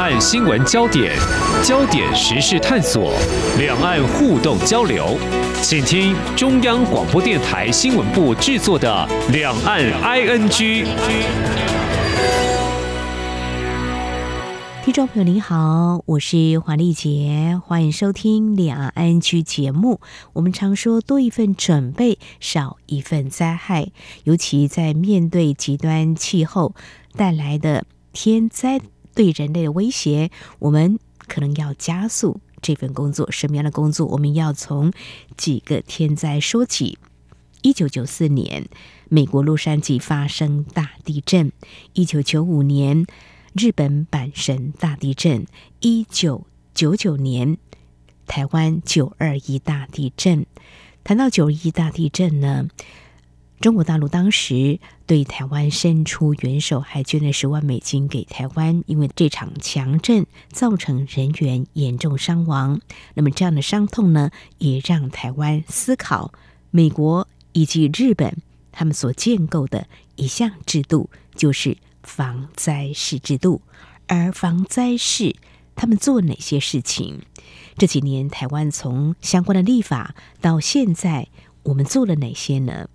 岸新闻焦点，焦点时事探索，两岸互动交流，请听中央广播电台新闻部制作的《两岸 ING》。听众朋友您好，我是黄丽杰，欢迎收听《两岸 ING》节目。我们常说多一份准备，少一份灾害，尤其在面对极端气候带来的天灾。对人类的威胁，我们可能要加速这份工作。什么样的工作？我们要从几个天灾说起。一九九四年，美国洛杉矶发生大地震；一九九五年，日本阪神大地震；一九九九年，台湾九二一大地震。谈到九二一大地震呢，中国大陆当时对台湾伸出援手，还捐了十万美金给台湾。因为这场强震造成人员严重伤亡，那么这样的伤痛呢，也让台湾思考美国以及日本他们所建构的一项制度，就是防灾士制度。而防灾士他们做哪些事情？这几年台湾从相关的立法到现在，我们做了哪些呢？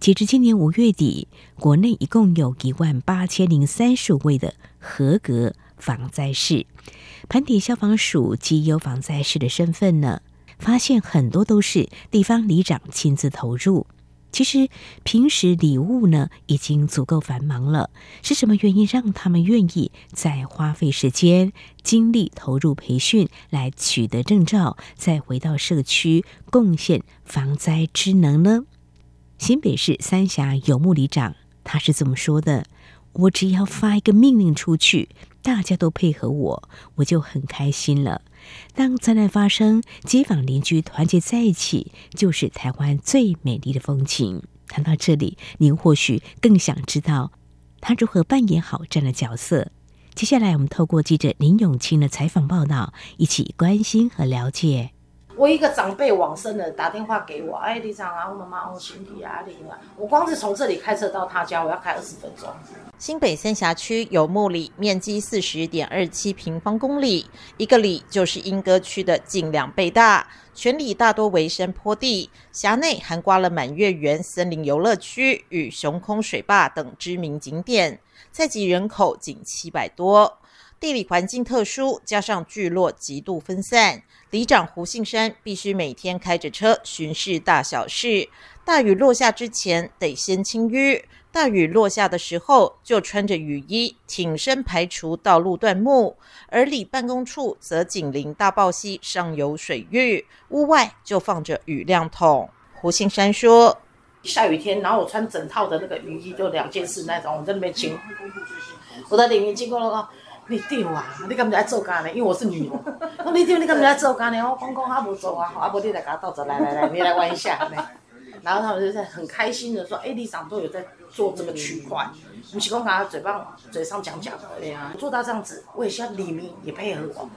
截至今年五月底，国内一共有一万八千零三十五位的合格防灾士。盘点消防署绩优防灾士的身份呢，发现很多都是地方里长亲自投入。其实平时里务呢已经足够繁忙了，是什么原因让他们愿意再花费时间、精力投入培训来取得证照，再回到社区贡献防灾之能呢？新北市三峡游牧里长，他是这么说的：“我只要发一个命令出去，大家都配合我，我就很开心了。当灾难发生，街坊邻居团结在一起，就是台湾最美丽的风景。”谈到这里，您或许更想知道他如何扮演好这样的角色。接下来，我们透过记者林永清的采访报道，一起关心和了解。我一个长辈往生了，打电话给我，哎，里长啊，我妈妈我身体啊，你啊，我光是从这里开车到他家，我要开二十分钟。新北三峡区有木里面积四十点二七平方公里，一个里就是莺歌区的近两倍大。全里大多为山坡地，辖内涵括了满月园森林游乐区与熊空水坝等知名景点，在籍人口仅七百多。地理环境特殊，加上聚落极度分散。里长胡信山必须每天开着车巡视大小事，大雨落下之前得先清淤，大雨落下的时候就穿着雨衣挺身排除道路断木，而里办公处则紧邻大报溪上游水域，屋外就放着雨量桶。胡信山说：“下雨天，然后我穿整套的那个雨衣，就两件事那种，我在那边清，我在里面经过了。”你丢啊！你干嘛在做干呢？因为我是女的。你丢，你干嘛在做干呢？我公公他不做啊，阿无你来给他倒着，来来来，你来玩一下。然后他们就在很开心的说：“哎，李长都有在做这个区块。”不是讲他嘴巴嘴上讲讲的。对呀，做到这样子，我也希望李明也配合我。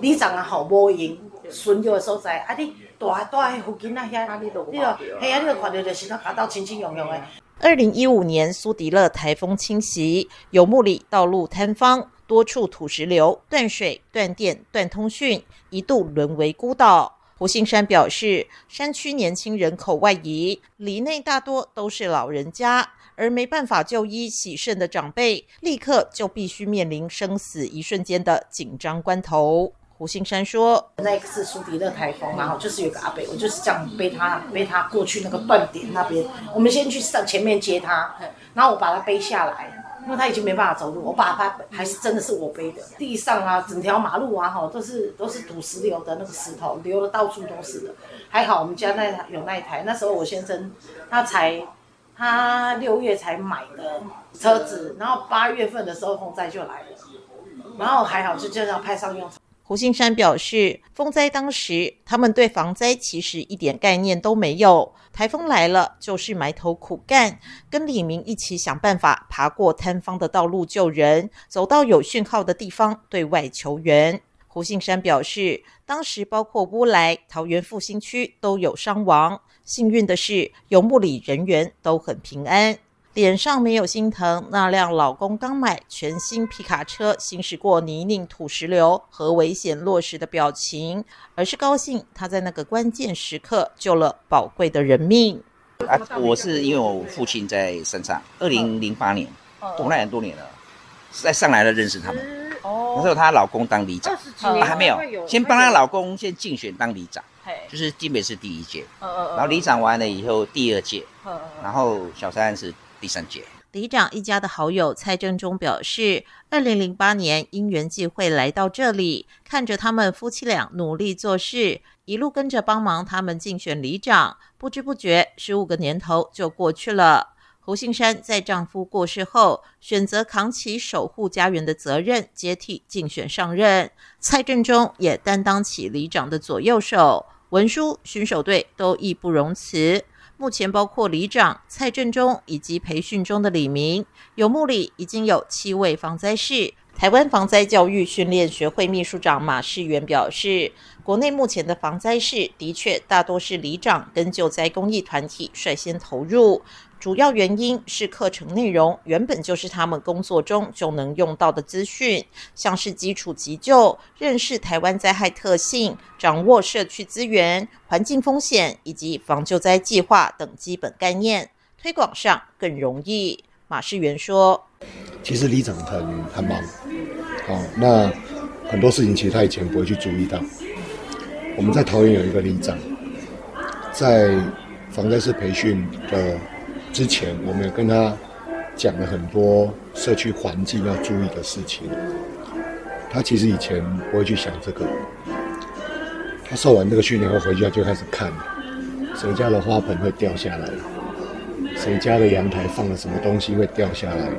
李长啊，好无闲，巡游的所在，啊你大大附近那遐，你都，嘿啊，你都看到就是他跑到清清涌涌的。二零一五年苏迪勒台风侵袭，游牧里道路坍方。多处土石流、断水、断电、断通讯，一度沦为孤岛。胡杏山表示，山区年轻人口外移，里内大多都是老人家，而没办法就医洗肾的长辈，立刻就必须面临生死一瞬间的紧张关头。胡杏山说：“那一次苏迪勒台风，然后就是有个阿伯，我就是这样背他背他过去那个断点那边，我们先去上前面接他，然后我把他背下来。”因为他已经没办法走路，我爸他还是真的是我背的。地上啊，整条马路啊，哈，都是都是土石流的那个石头，流的到处都是的。还好我们家那有那一台，那时候我先生他才他六月才买的车子，然后八月份的时候风灾就来了，然后还好就这样派上用场。胡信山表示，风灾当时，他们对防灾其实一点概念都没有。台风来了，就是埋头苦干，跟李明一起想办法爬过坍方的道路救人，走到有讯号的地方对外求援。胡信山表示，当时包括乌来、桃园复兴区都有伤亡，幸运的是，游牧里人员都很平安。脸上没有心疼那辆老公刚买全新皮卡车行驶过泥泞土石流和危险落石的表情，而是高兴他在那个关键时刻救了宝贵的人命。啊，我是因为我父亲在山上，二零零八年，我那很多年了，在上来了认识他们。那时候她老公当里长，啊，还没有，先帮她老公先竞选当里长，就是基本是第一届，然后里长完了以后第二届，然后小三是第三届。里长一家的好友蔡正中表示，二零零八年因缘际会来到这里，看着他们夫妻俩努力做事，一路跟着帮忙他们竞选里长，不知不觉十五个年头就过去了。胡杏山在丈夫过世后，选择扛起守护家园的责任，接替竞选上任。蔡正中也担当起里长的左右手，文书、巡守队都义不容辞。目前包括里长蔡振中以及培训中的里民，游牧里已经有七位防灾士。台湾防灾教育训练学会秘书长马世元表示，国内目前的防灾士的确大多是里长跟救灾公益团体率先投入。主要原因是课程内容原本就是他们工作中就能用到的资讯，像是基础急救、认识台湾灾害特性、掌握社区资源、环境风险以及防救灾计划等基本概念，推广上更容易。马世元说：“其实里长很很忙，好，那很多事情其实他以前不会去注意到。我们在桃园有一个里长，在防灾士培训的。”之前我们也跟他讲了很多社区环境要注意的事情，他其实以前不会去想这个。他受完这个训练后回家就开始看，谁家的花盆会掉下来，谁家的阳台放了什么东西会掉下来，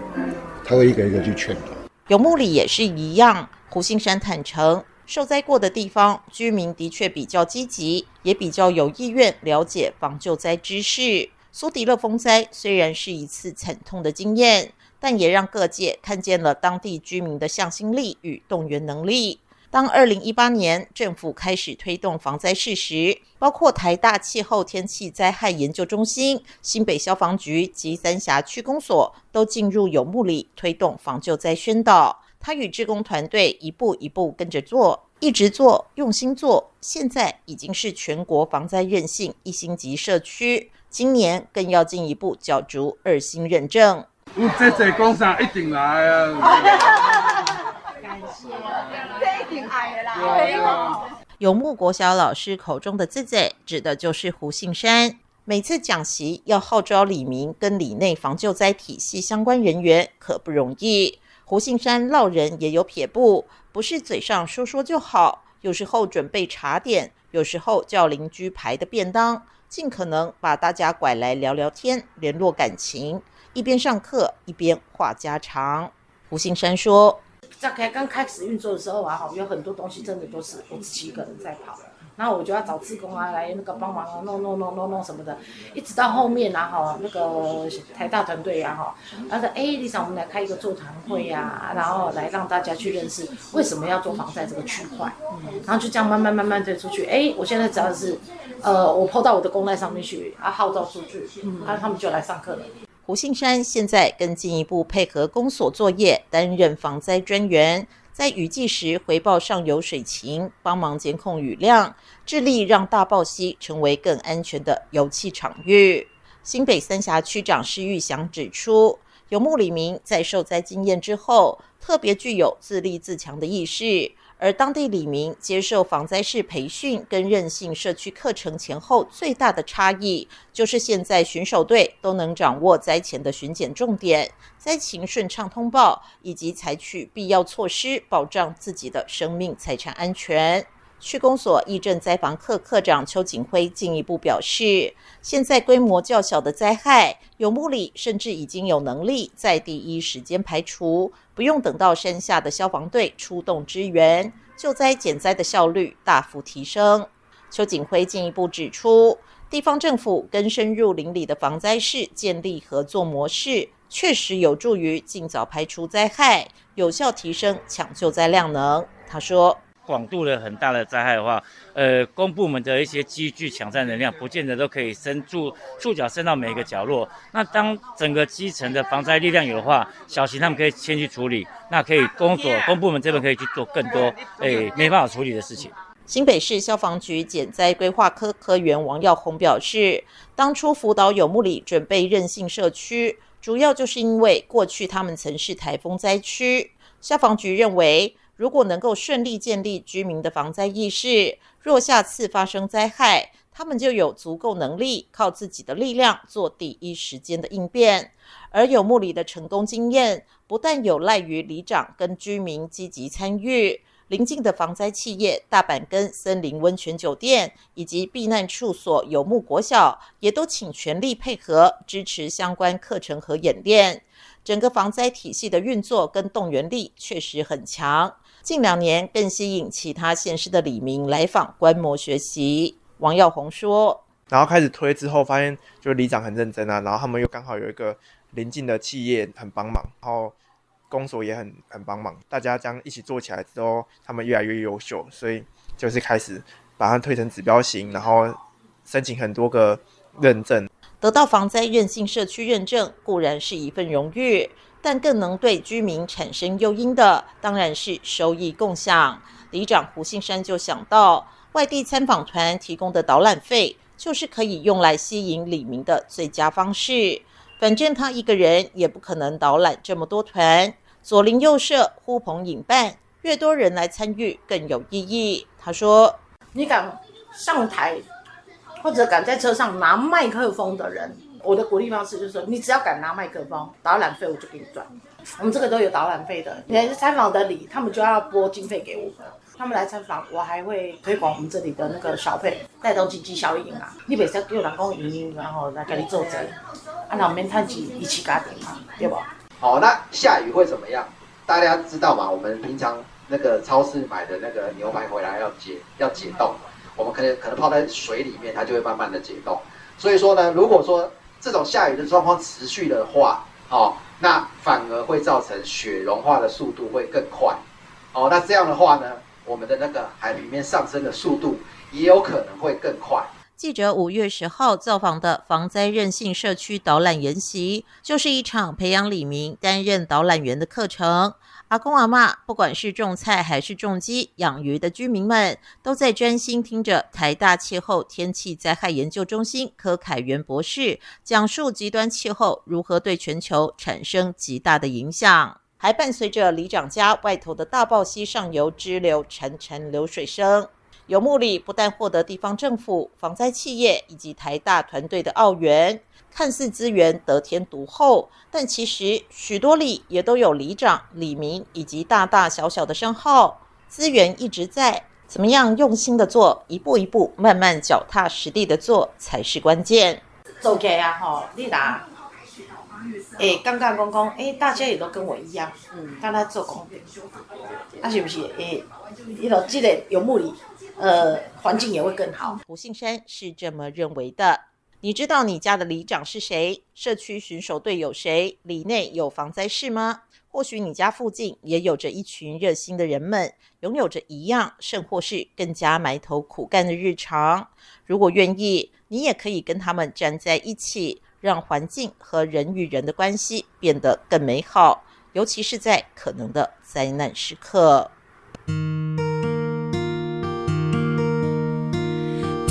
他会一个一个去劝导。游牧里也是一样，胡杏山坦承，受灾过的地方居民的确比较积极，也比较有意愿了解防救灾知识。苏迪勒风灾虽然是一次惨痛的经验，但也让各界看见了当地居民的向心力与动员能力。当二零一八年政府开始推动防灾事时，包括台大气候天气灾害研究中心、新北消防局及三峡区公所都进入有目里推动防救灾宣导。他与志工团队一步一步跟着做，一直做，用心做，现在已经是全国防灾韧性一星级社区。今年更要进一步角逐二星认证。有，这这工厂一定来啊！感谢，这一定啦。游牧国小老师口中的“自在”指的就是胡杏山。每次讲习要号召里民跟里内防救灾体系相关人员，可不容易。胡杏珊烙人也有撇步，不是嘴上说说就好，有时候准备茶点，有时候叫邻居排的便当。尽可能把大家拐来聊聊天，联络感情，一边上课一边话家常。胡新山说：“在开刚开始运作的时候啊，有很多东西真的都是我自己一个人在跑，然后我就要找志工啊来那个帮忙啊，弄弄弄弄弄什么的。一直到后面啊，哈，那个台大团队呀，哈，他说：哎，里长，我们来开一个座谈会呀，然后来让大家去认识为什么要做防灾这个区块，然后就这样慢慢慢慢推出去。哎，我现在只要是。”呃，我 po 到我的公赖上面去，啊，号召出去，嗯，啊，他们就来上课了。胡杏山现在更进一步配合公所作业，担任防灾专员，在雨季时回报上游水情，帮忙监控雨量，致力让大豹溪成为更安全的油气场域。新北三峡区长施玉祥指出，游牧里民在受灾经验之后，特别具有自立自强的意识。而当地李明接受防灾式培训跟任性社区课程前后最大的差异，就是现在巡守队都能掌握灾前的巡检重点、灾情顺畅通报，以及采取必要措施保障自己的生命财产安全。区公所役政灾防课科长邱景辉进一步表示，现在规模较小的灾害，游牧里甚至已经有能力在第一时间排除，不用等到山下的消防队出动支援，救灾减灾的效率大幅提升。邱景辉进一步指出，地方政府跟深入邻里的防灾士建立合作模式，确实有助于尽早排除灾害，有效提升抢救灾量能。他说。广度的很大的灾害的话，呃，公部门的一些机具抢占能量，不见得都可以伸住触角伸到每一个角落。那当整个基层的防灾力量有的话，小型他们可以先去处理，那可以公所公部门这边可以去做更多，诶，没办法处理的事情。新北市消防局减灾规划科科员王耀宏表示，当初辅导有木里准备韧性社区，主要就是因为过去他们曾是台风灾区，消防局认为。如果能够顺利建立居民的防灾意识，若下次发生灾害，他们就有足够能力靠自己的力量做第一时间的应变。而有木里的成功经验，不但有赖于里长跟居民积极参与，邻近的防灾企业大板根森林温泉酒店以及避难处所有木国小，也都请全力配合支持相关课程和演练。整个防灾体系的运作跟动员力确实很强。近两年更吸引其他县市的里民来访观摩学习。王耀宏说：“然后开始推之后，发现就是里长很认真啊，然后他们又刚好有一个邻近的企业很帮忙，然后公所也很很帮忙，大家将一起做起来之后，他们越来越优秀，所以就是开始把它推成指标型，然后申请很多个认证。得到防灾韧性社区认证固然是一份荣誉。”但更能对居民产生诱因的，当然是收益共享。里长胡信山就想到，外地参访团提供的导览费，就是可以用来吸引里民的最佳方式。反正他一个人也不可能导览这么多团，左邻右舍呼朋引伴，越多人来参与更有意义。他说：“你敢上台，或者敢在车上拿麦克风的人。”我的鼓励方式就是说，你只要敢拿麦克风，导览费我就给你赚。我们这个都有导览费的，你来参访的礼，他们就要拨经费给我们。他们来参访，我还会推广我们这里的那个小费，带动经济效应啊。你别再给我人讲营营，然后来给你做这，啊，那我们摊起一起家庭嘛，对吧？好，那下雨会怎么样？大家知道吗？我们平常那个超市买的那个牛排回来要解要解冻，我们可能可能泡在水里面，它就会慢慢的解冻。所以说呢，如果说这种下雨的状况持续的话，哦，那反而会造成雪融化的速度会更快，哦，那这样的话呢，我们的那个海平面上升的速度也有可能会更快。记者五月十号造访的防灾韧性社区导览研习，就是一场培养李明担任导览员的课程。阿公阿嬷，不管是种菜还是种鸡、养鱼的居民们，都在专心听着台大气候天气灾害研究中心柯凯元博士讲述极端气候如何对全球产生极大的影响，还伴随着里长家外头的大报溪上游支流潺潺流水声。有木里不但获得地方政府、防灾企业以及台大团队的澳元。看似资源得天独厚，但其实许多里也都有里长、里民以及大大小小的商号，资源一直在。怎么样用心的做，一步一步慢慢脚踏实地的做才是关键。做起来啊，吼，你俩，诶，刚刚讲讲，诶，大家也都跟我一样，嗯，刚才做工啊，是不是？诶，你都记得有目的，呃，环境也会更好。胡信山是这么认为的。你知道你家的里长是谁？社区巡守队有谁？里内有防灾室吗？或许你家附近也有着一群热心的人们，拥有着一样，甚或是更加埋头苦干的日常。如果愿意，你也可以跟他们站在一起，让环境和人与人的关系变得更美好，尤其是在可能的灾难时刻。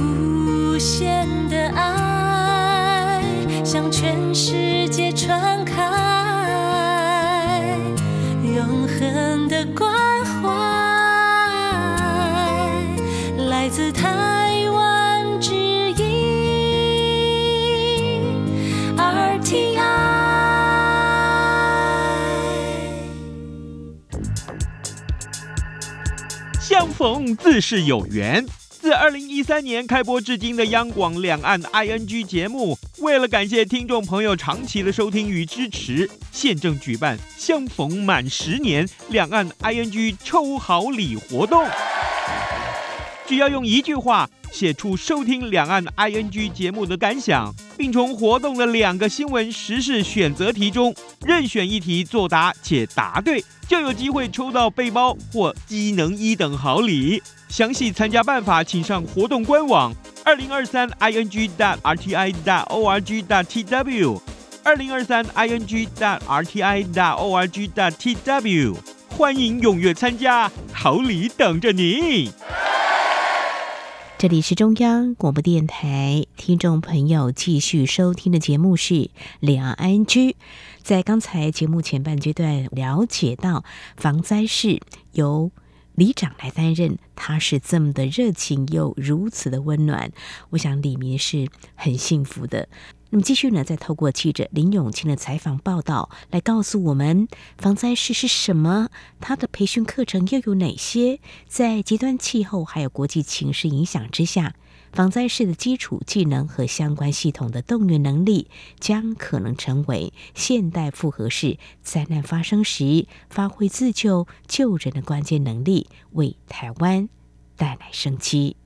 无限。向全世界传开，永恒的关怀，来自台湾之音 RTI。相逢自是有缘。自二零一三年开播至今的央广两岸 ING 节目，为了感谢听众朋友长期的收听与支持，现正举办相逢满十年两岸 ING 抽好礼活动。只要用一句话写出收听两岸 ING 节目的感想，并从活动的两个新闻时事选择题中任选一题作答且答对，就有机会抽到背包或机能一等好礼。详细参加办法，请上活动官网二零二三 ing dot rti dot org dot tw 二零二三 ing dot rti dot org dot tw，欢迎踊跃参加，好礼等着你。这里是中央广播电台，听众朋友继续收听的节目是两安居。在刚才节目前半阶段了解到，防灾是由里长来担任，他是这么的热情又如此的温暖，我想李明是很幸福的。那么继续呢，再透过记者林永清的采访报道来告诉我们，防灾士是什么？他的培训课程又有哪些？在极端气候还有国际情势影响之下，防灾士的基础技能和相关系统的动员能力，将可能成为现代复合式灾难发生时发挥自救救人的关键能力，为台湾带来生机。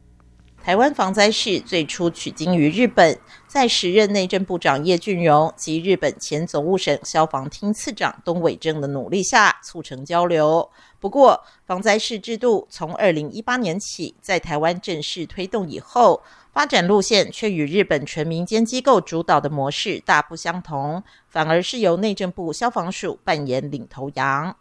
台湾防灾士最初取经于日本，在时任内政部长叶俊荣及日本前总务省消防厅次长东尾正的努力下，促成交流。不过，防灾士制度从二零一八年起在台湾正式推动以后，发展路线却与日本纯民间机构主导的模式大不相同，反而是由内政部消防署扮演领头羊。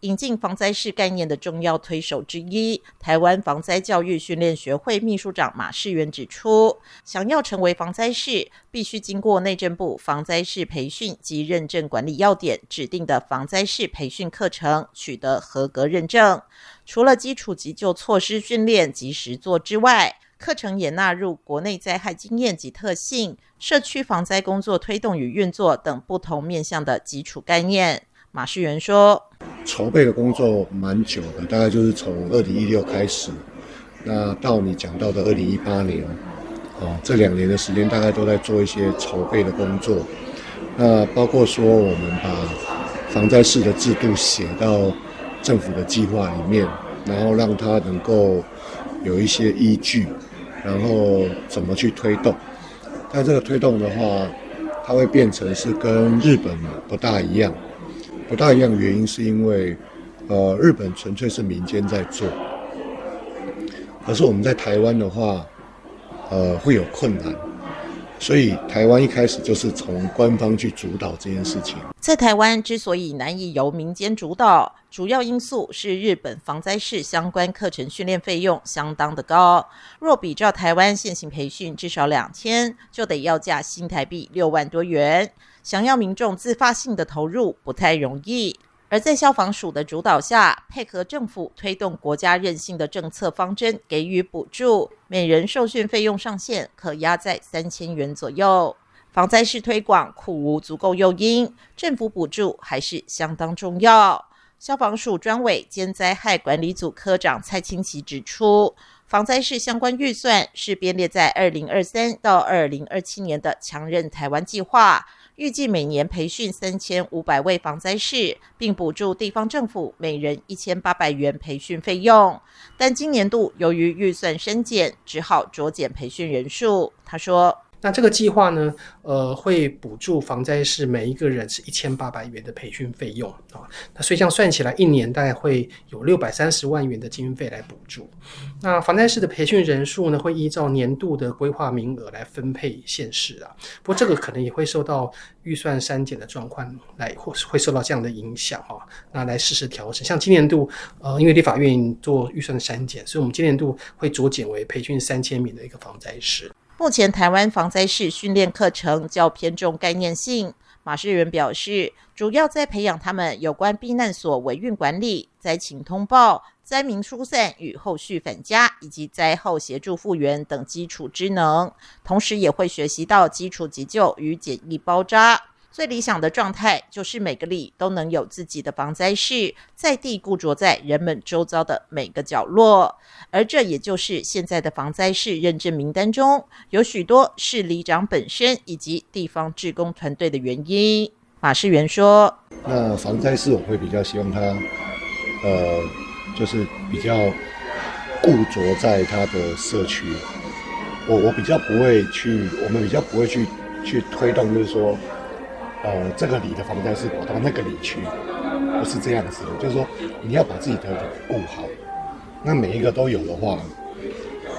引进防灾士概念的重要推手之一，台湾防灾教育训练学会秘书长马世元指出，想要成为防灾士，必须经过内政部防灾士培训及认证管理要点指定的防灾士培训课程，取得合格认证。除了基础急救措施训练及实作之外，课程也纳入国内灾害经验及特性、社区防灾工作推动与运作等不同面向的基础概念。马世元说：“筹备的工作蛮久的，大概就是从二零一六开始，那到你讲到的二零一八年，哦，这两年的时间大概都在做一些筹备的工作。那包括说我们把防灾士的制度写到政府的计划里面，然后让它能够有一些依据，然后怎么去推动。但这个推动的话，它会变成是跟日本不大一样。”不大一样的原因是因为，呃，日本纯粹是民间在做，可是我们在台湾的话，呃，会有困难，所以台湾一开始就是从官方去主导这件事情。在台湾之所以难以由民间主导，主要因素是日本防灾士相关课程训练费用相当的高。若比照台湾现行培训至少两千，就得要价新台币六万多元。想要民众自发性的投入不太容易，而在消防署的主导下，配合政府推动国家韧性的政策方针，给予补助，每人受训费用上限可压在三千元左右。防灾士推广苦无足够诱因，政府补助还是相当重要。消防署专委兼灾害管理组科长蔡清奇指出，防灾士相关预算是编列在二零二三到二零二七年的强韧台湾计划。预计每年培训三千五百位防灾士，并补助地方政府每人一千八百元培训费用。但今年度由于预算删减，只好酌减培训人数。他说。那这个计划呢，呃，会补助防灾士每一个人是一千八百元的培训费用啊。那所以这样算起来，一年大概会有六百三十万元的经费来补助。那防灾士的培训人数呢，会依照年度的规划名额来分配县市啊。不过这个可能也会受到预算删减的状况来，或是会受到这样的影响啊。那来适时调整。像今年度，呃，因为立法院做预算的删减，所以我们今年度会酌减为培训三千名的一个防灾师。目前台湾防灾士训练课程较偏重概念性。马世仁表示，主要在培养他们有关避难所维运管理、灾情通报、灾民疏散与后续返家，以及灾后协助复原等基础职能，同时也会学习到基础急救与简易包扎。最理想的状态就是每个里都能有自己的防灾士，在地固着在人们周遭的每个角落，而这也就是现在的防灾士认证名单中有许多是里长本身以及地方志工团队的原因。马世元说：“那防灾士我会比较希望他，呃，就是比较固着在他的社区，我我比较不会去，我们比较不会去去推动，就是说。”呃，这个里的防灾是跑到那个里去，不是这样子的。就是说，你要把自己的顾好，那每一个都有的话，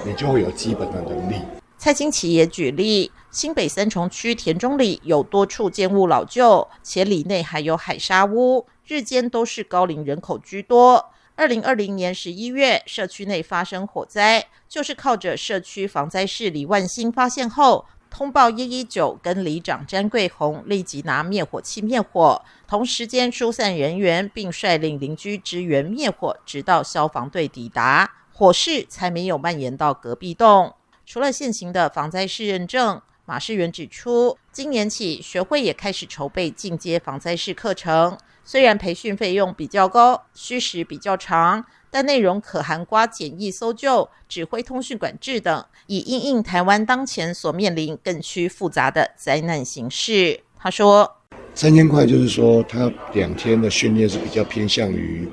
你就会有基本的能力。蔡清奇也举例，新北三重区田中里有多处建物老旧，且里内还有海沙屋，日间都是高龄人口居多。二零二零年十一月，社区内发生火灾，就是靠着社区防灾士李万兴发现后，通报一一九，跟里长詹桂红立即拿灭火器灭火，同时间疏散人员，并率领邻居支援灭火，直到消防队抵达，火势才没有蔓延到隔壁栋。除了现行的防灾士认证，马世元指出，今年起学会也开始筹备进阶防灾士课程。虽然培训费用比较高，需时比较长，但内容可涵盖简易搜救、指挥通讯管制等，以应应台湾当前所面临更趋复杂的灾难形势。他说：“三千块就是说，他两天的训练是比较偏向于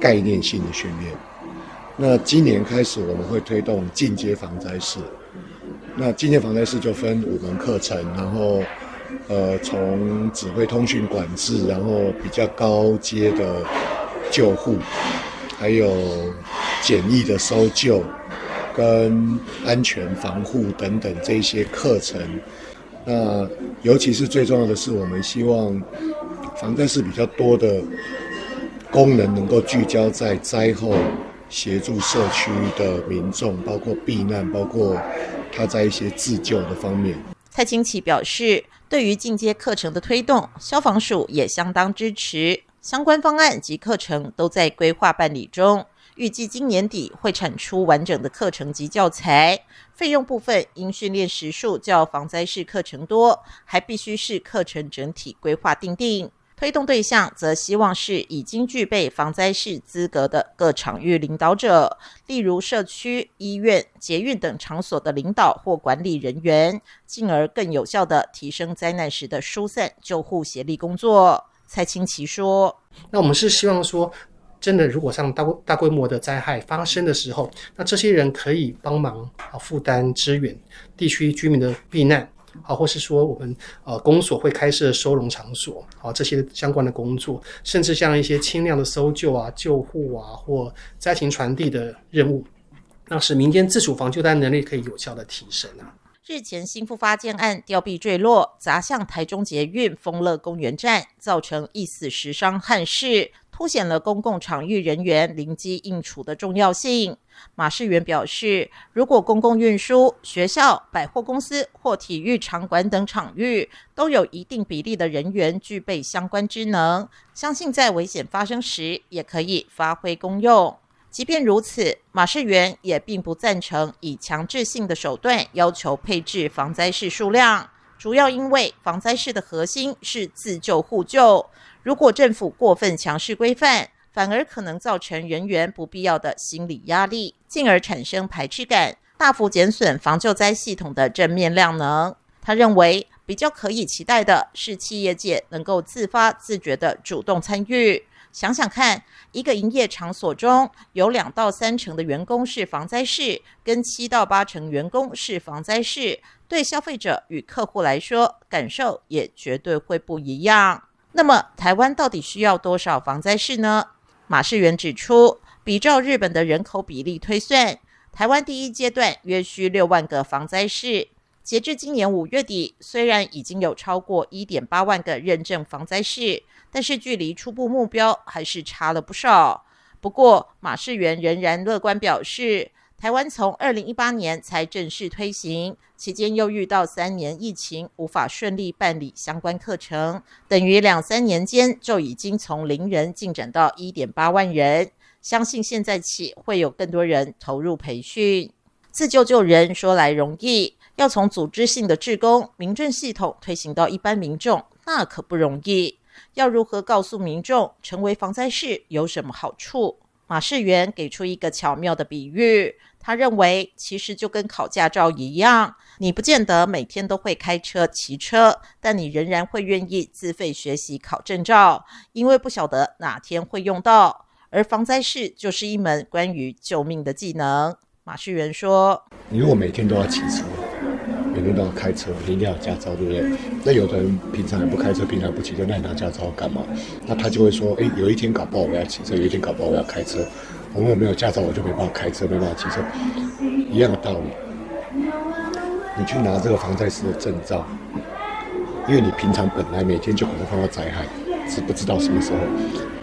概念性的训练。那今年开始，我们会推动进阶防灾室。那进阶防灾室就分五门课程，然后。”呃，从指挥通讯管制，然后比较高阶的救护，还有简易的搜救跟安全防护等等这些课程。那尤其是最重要的是，我们希望防灾士比较多的功能能够聚焦在灾后协助社区的民众，包括避难，包括他在一些自救的方面。蔡清奇表示，对于进阶课程的推动，消防署也相当支持，相关方案及课程都在规划办理中，预计今年底会产出完整的课程及教材。费用部分，因训练时数较防灾式课程多，还必须是课程整体规划订定。推动对象则希望是已经具备防灾式资格的各场域领导者，例如社区、医院、捷运等场所的领导或管理人员，进而更有效地提升灾难时的疏散、救护协力工作。蔡清奇说：“那我们是希望说，真的，如果像大大规模的灾害发生的时候，那这些人可以帮忙啊，负担支援地区居民的避难。”好，或是说我们呃公所会开设收容场所，好，这些相关的工作，甚至像一些轻量的搜救啊、救护啊或灾情传递的任务，那使民间自主防救灾能力可以有效的提升啊。日前新复发建案吊臂坠落砸向台中捷运丰乐公园站，造成一死十伤憾事。凸显了公共场域人员临机应处的重要性。马士元表示，如果公共运输、学校、百货公司或体育场馆等场域都有一定比例的人员具备相关职能，相信在危险发生时也可以发挥功用。即便如此，马世元也并不赞成以强制性的手段要求配置防灾士数量，主要因为防灾士的核心是自救互救。如果政府过分强势规范，反而可能造成人员不必要的心理压力，进而产生排斥感，大幅减损防救灾系统的正面量能。他认为，比较可以期待的是企业界能够自发自觉地主动参与。想想看，一个营业场所中有两到三成的员工是防灾士，跟七到八成员工是防灾士，对消费者与客户来说，感受也绝对会不一样。那么，台湾到底需要多少防灾士呢？马世元指出，比照日本的人口比例推算，台湾第一阶段约需六万个防灾士。截至今年五月底，虽然已经有超过一点八万个认证防灾士，但是距离初步目标还是差了不少。不过，马世元仍然乐观表示，台湾从二零一八年才正式推行，期间又遇到三年疫情，无法顺利办理相关课程，等于两三年间就已经从零人进展到一点八万人。相信现在起会有更多人投入培训。自救救人说来容易，要从组织性的志工、民政系统推行到一般民众，那可不容易。要如何告诉民众成为防灾士有什么好处？马世元给出一个巧妙的比喻。他认为，其实就跟考驾照一样，你不见得每天都会开车、骑车，但你仍然会愿意自费学习考证照，因为不晓得哪天会用到。而防灾士就是一门关于救命的技能。马士元说：“你如果每天都要骑车，每天都要开车，你一定要有驾照，对不对？那有的人平常也不开车，平常不骑车，那你拿驾照干嘛？那他就会说，哎，有一天搞不好我要骑车，有一天搞不好我要开车。我如果没有驾照，我就没办法开车，没办法骑车，一样的道理。你去拿这个防灾师的证照，因为你平常本来每天就可能碰到灾害，是不知道什么时候。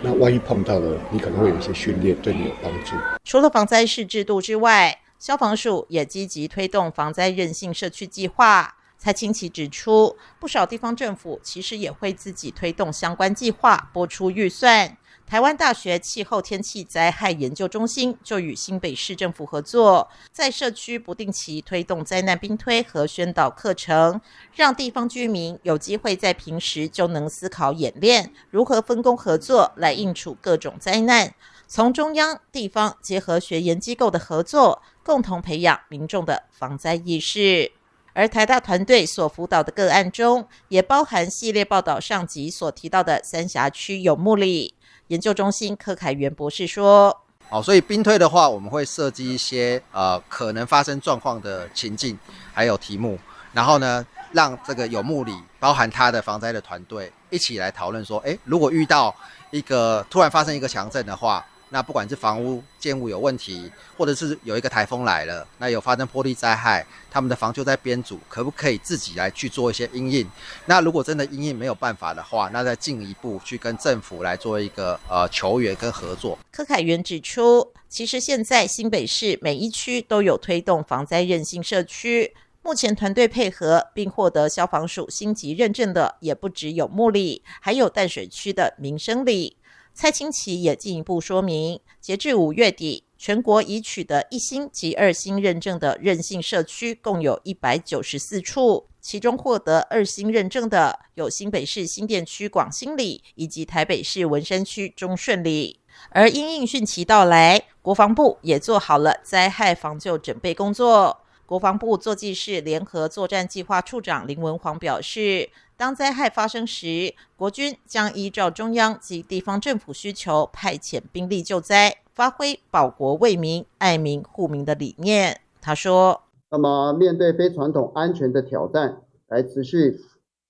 那万一碰到了，你可能会有一些训练，对你有帮助。除了防灾士制度之外，消防署也积极推动防灾韧性社区计划。蔡清奇指出，不少地方政府其实也会自己推动相关计划，拨出预算。台湾大学气候天气灾害研究中心就与新北市政府合作，在社区不定期推动灾难兵推和宣导课程，让地方居民有机会在平时就能思考演练如何分工合作来应处各种灾难。从中央、地方结合学研机构的合作，共同培养民众的防灾意识。而台大团队所辅导的个案中，也包含系列报道上集所提到的三峡区有目里研究中心柯凯元博士说：“哦，所以兵推的话，我们会设计一些呃可能发生状况的情境，还有题目，然后呢，让这个有目里包含他的防灾的团队一起来讨论说，诶，如果遇到一个突然发生一个强震的话。”那不管是房屋建物有问题，或者是有一个台风来了，那有发生坡地灾害，他们的房就在编组可不可以自己来去做一些因应？那如果真的因应没有办法的话，那再进一步去跟政府来做一个呃求援跟合作。柯凯元指出，其实现在新北市每一区都有推动防灾韧性社区，目前团队配合并获得消防署星级认证的也不只有木里，还有淡水区的民生里。蔡清奇也进一步说明，截至五月底，全国已取得一星及二星认证的韧性社区共有一百九十四处，其中获得二星认证的有新北市新店区广兴里以及台北市文山区中顺里。而因应汛期到来，国防部也做好了灾害防救准备工作。国防部作技室联合作战计划处长林文煌表示。当灾害发生时，国军将依照中央及地方政府需求，派遣兵力救灾，发挥保国为民、爱民护民的理念。他说：“那么，面对非传统安全的挑战，来持续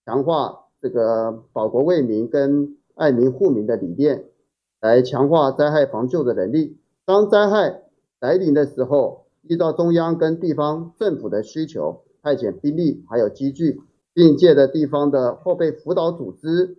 强化这个保国为民跟爱民护民的理念，来强化灾害防救的能力。当灾害来临的时候，依照中央跟地方政府的需求，派遣兵力还有机具。”并借的地方的后备辅导组织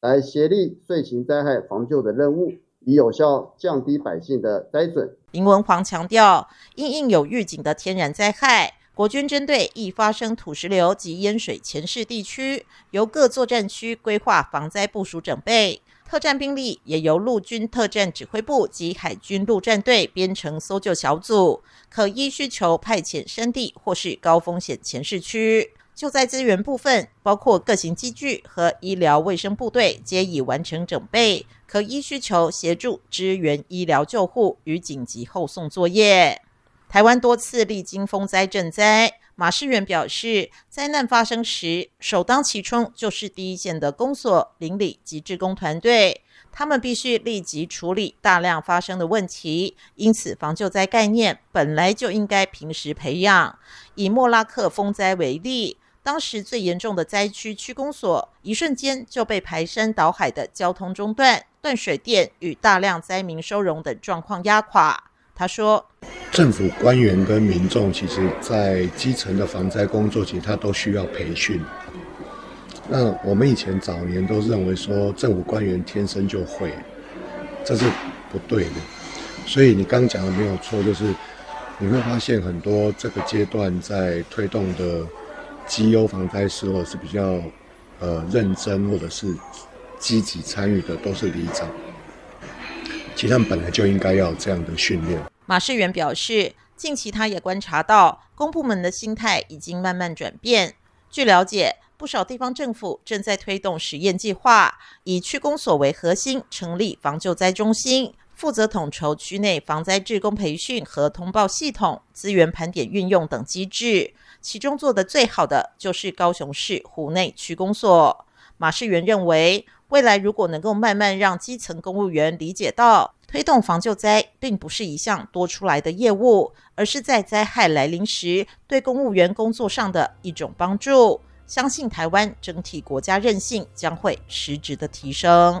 来协力遂行灾害防救的任务，以有效降低百姓的灾损。林文煌强调，因应有预警的天然灾害，国军针对易发生土石流及淹水潜势地区，由各作战区规划防灾部署准备。特战兵力也由陆军特战指挥部及海军陆战队编成搜救小组，可依需求派遣山地或是高风险潜势区。救灾资源部分，包括各型机具和医疗卫生部队，皆已完成整备，可依需求协助支援医疗救护与紧急后送作业。台湾多次历经风灾赈灾，马世元表示，灾难发生时，首当其冲就是第一线的公所、邻里及志工团队，他们必须立即处理大量发生的问题，因此防救灾概念本来就应该平时培养。以莫拉克风灾为例。当时最严重的灾区区公所，一瞬间就被排山倒海的交通中断、断水电与大量灾民收容等状况压垮。他说：“政府官员跟民众，其实在基层的防灾工作，其实他都需要培训。那我们以前早年都认为说，政府官员天生就会，这是不对的。所以你刚讲的没有错，就是你会发现很多这个阶段在推动的。”绩优防灾时候是比较呃认真或者是积极参与的，都是里长。其实他们本来就应该要这样的训练。马世元表示，近期他也观察到公部门的心态已经慢慢转变。据了解，不少地方政府正在推动实验计划，以区公所为核心成立防救灾中心，负责统筹区内防灾志工培训和通报系统、资源盘点运用等机制。其中做的最好的就是高雄市湖内区公所。马世元认为，未来如果能够慢慢让基层公务员理解到推动防救灾并不是一项多出来的业务，而是在灾害来临时对公务员工作上的一种帮助。相信台湾整体国家韧性将会实质的提升。